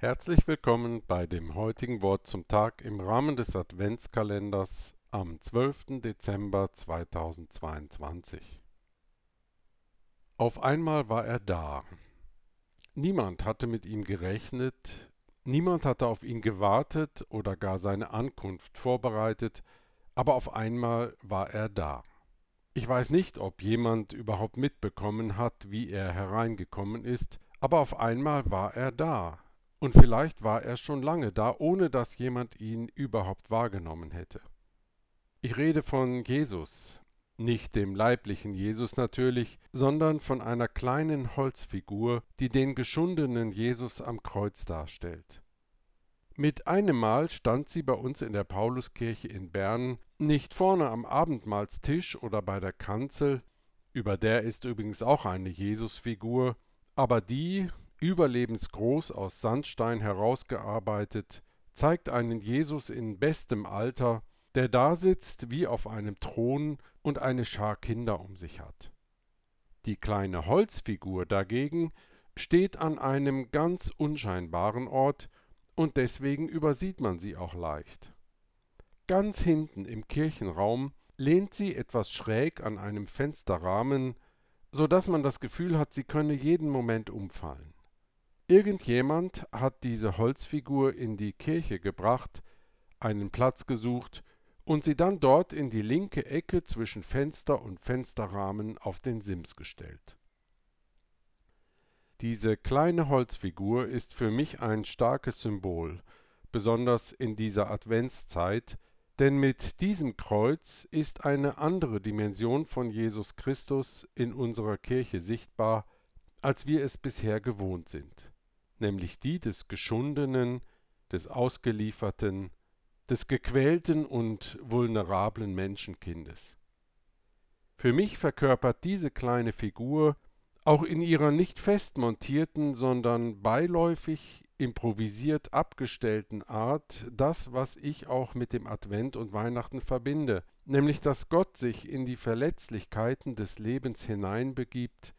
Herzlich willkommen bei dem heutigen Wort zum Tag im Rahmen des Adventskalenders am 12. Dezember 2022. Auf einmal war er da. Niemand hatte mit ihm gerechnet, niemand hatte auf ihn gewartet oder gar seine Ankunft vorbereitet, aber auf einmal war er da. Ich weiß nicht, ob jemand überhaupt mitbekommen hat, wie er hereingekommen ist, aber auf einmal war er da, und vielleicht war er schon lange da, ohne dass jemand ihn überhaupt wahrgenommen hätte. Ich rede von Jesus, nicht dem leiblichen Jesus natürlich, sondern von einer kleinen Holzfigur, die den geschundenen Jesus am Kreuz darstellt. Mit einem Mal stand sie bei uns in der Pauluskirche in Bern, nicht vorne am Abendmahlstisch oder bei der Kanzel, über der ist übrigens auch eine Jesusfigur, aber die, überlebensgroß aus Sandstein herausgearbeitet, zeigt einen Jesus in bestem Alter, der dasitzt wie auf einem Thron und eine Schar Kinder um sich hat. Die kleine Holzfigur dagegen steht an einem ganz unscheinbaren Ort und deswegen übersieht man sie auch leicht. Ganz hinten im Kirchenraum lehnt sie etwas schräg an einem Fensterrahmen, so dass man das Gefühl hat, sie könne jeden Moment umfallen. Irgendjemand hat diese Holzfigur in die Kirche gebracht, einen Platz gesucht und sie dann dort in die linke Ecke zwischen Fenster und Fensterrahmen auf den Sims gestellt. Diese kleine Holzfigur ist für mich ein starkes Symbol, besonders in dieser Adventszeit, denn mit diesem Kreuz ist eine andere Dimension von Jesus Christus in unserer Kirche sichtbar, als wir es bisher gewohnt sind nämlich die des geschundenen, des ausgelieferten, des gequälten und vulnerablen Menschenkindes. Für mich verkörpert diese kleine Figur auch in ihrer nicht fest montierten, sondern beiläufig improvisiert abgestellten Art das, was ich auch mit dem Advent und Weihnachten verbinde, nämlich dass Gott sich in die Verletzlichkeiten des Lebens hineinbegibt,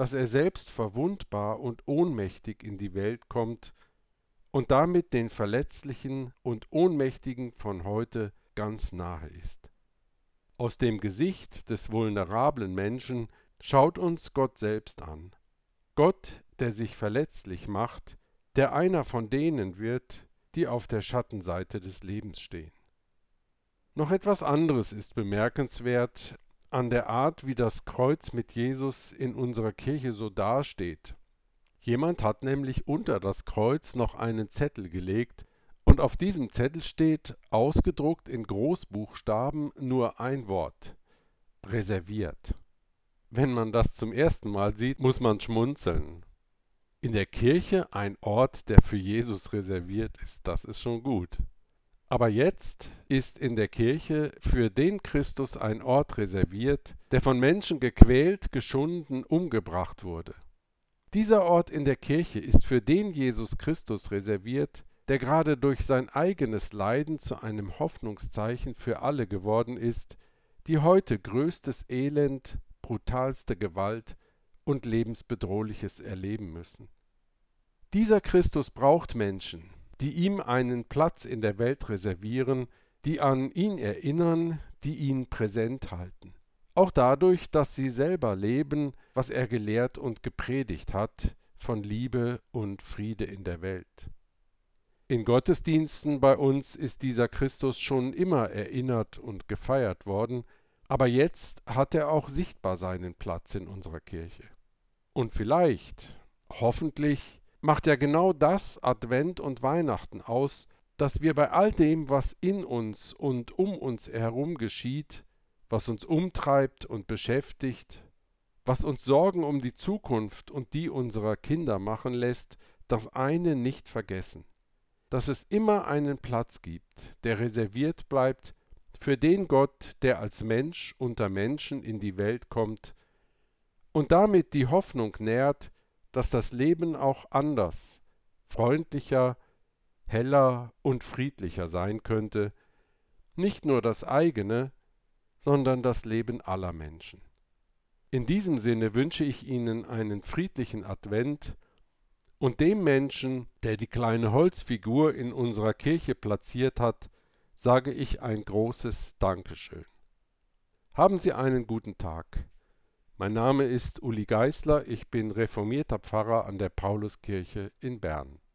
dass er selbst verwundbar und ohnmächtig in die Welt kommt und damit den Verletzlichen und Ohnmächtigen von heute ganz nahe ist. Aus dem Gesicht des vulnerablen Menschen schaut uns Gott selbst an. Gott, der sich verletzlich macht, der einer von denen wird, die auf der Schattenseite des Lebens stehen. Noch etwas anderes ist bemerkenswert an der Art, wie das Kreuz mit Jesus in unserer Kirche so dasteht. Jemand hat nämlich unter das Kreuz noch einen Zettel gelegt, und auf diesem Zettel steht, ausgedruckt in Großbuchstaben, nur ein Wort reserviert. Wenn man das zum ersten Mal sieht, muss man schmunzeln. In der Kirche ein Ort, der für Jesus reserviert ist, das ist schon gut. Aber jetzt ist in der Kirche für den Christus ein Ort reserviert, der von Menschen gequält, geschunden, umgebracht wurde. Dieser Ort in der Kirche ist für den Jesus Christus reserviert, der gerade durch sein eigenes Leiden zu einem Hoffnungszeichen für alle geworden ist, die heute größtes Elend, brutalste Gewalt und lebensbedrohliches erleben müssen. Dieser Christus braucht Menschen, die ihm einen Platz in der Welt reservieren, die an ihn erinnern, die ihn präsent halten. Auch dadurch, dass sie selber leben, was er gelehrt und gepredigt hat, von Liebe und Friede in der Welt. In Gottesdiensten bei uns ist dieser Christus schon immer erinnert und gefeiert worden, aber jetzt hat er auch sichtbar seinen Platz in unserer Kirche. Und vielleicht, hoffentlich, macht ja genau das Advent und Weihnachten aus, dass wir bei all dem, was in uns und um uns herum geschieht, was uns umtreibt und beschäftigt, was uns Sorgen um die Zukunft und die unserer Kinder machen lässt, das eine nicht vergessen, dass es immer einen Platz gibt, der reserviert bleibt für den Gott, der als Mensch unter Menschen in die Welt kommt und damit die Hoffnung nährt, dass das Leben auch anders, freundlicher, heller und friedlicher sein könnte, nicht nur das eigene, sondern das Leben aller Menschen. In diesem Sinne wünsche ich Ihnen einen friedlichen Advent Und dem Menschen, der die kleine Holzfigur in unserer Kirche platziert hat, sage ich ein großes Dankeschön. Haben Sie einen guten Tag. Mein Name ist Uli Geißler, ich bin reformierter Pfarrer an der Pauluskirche in Bern.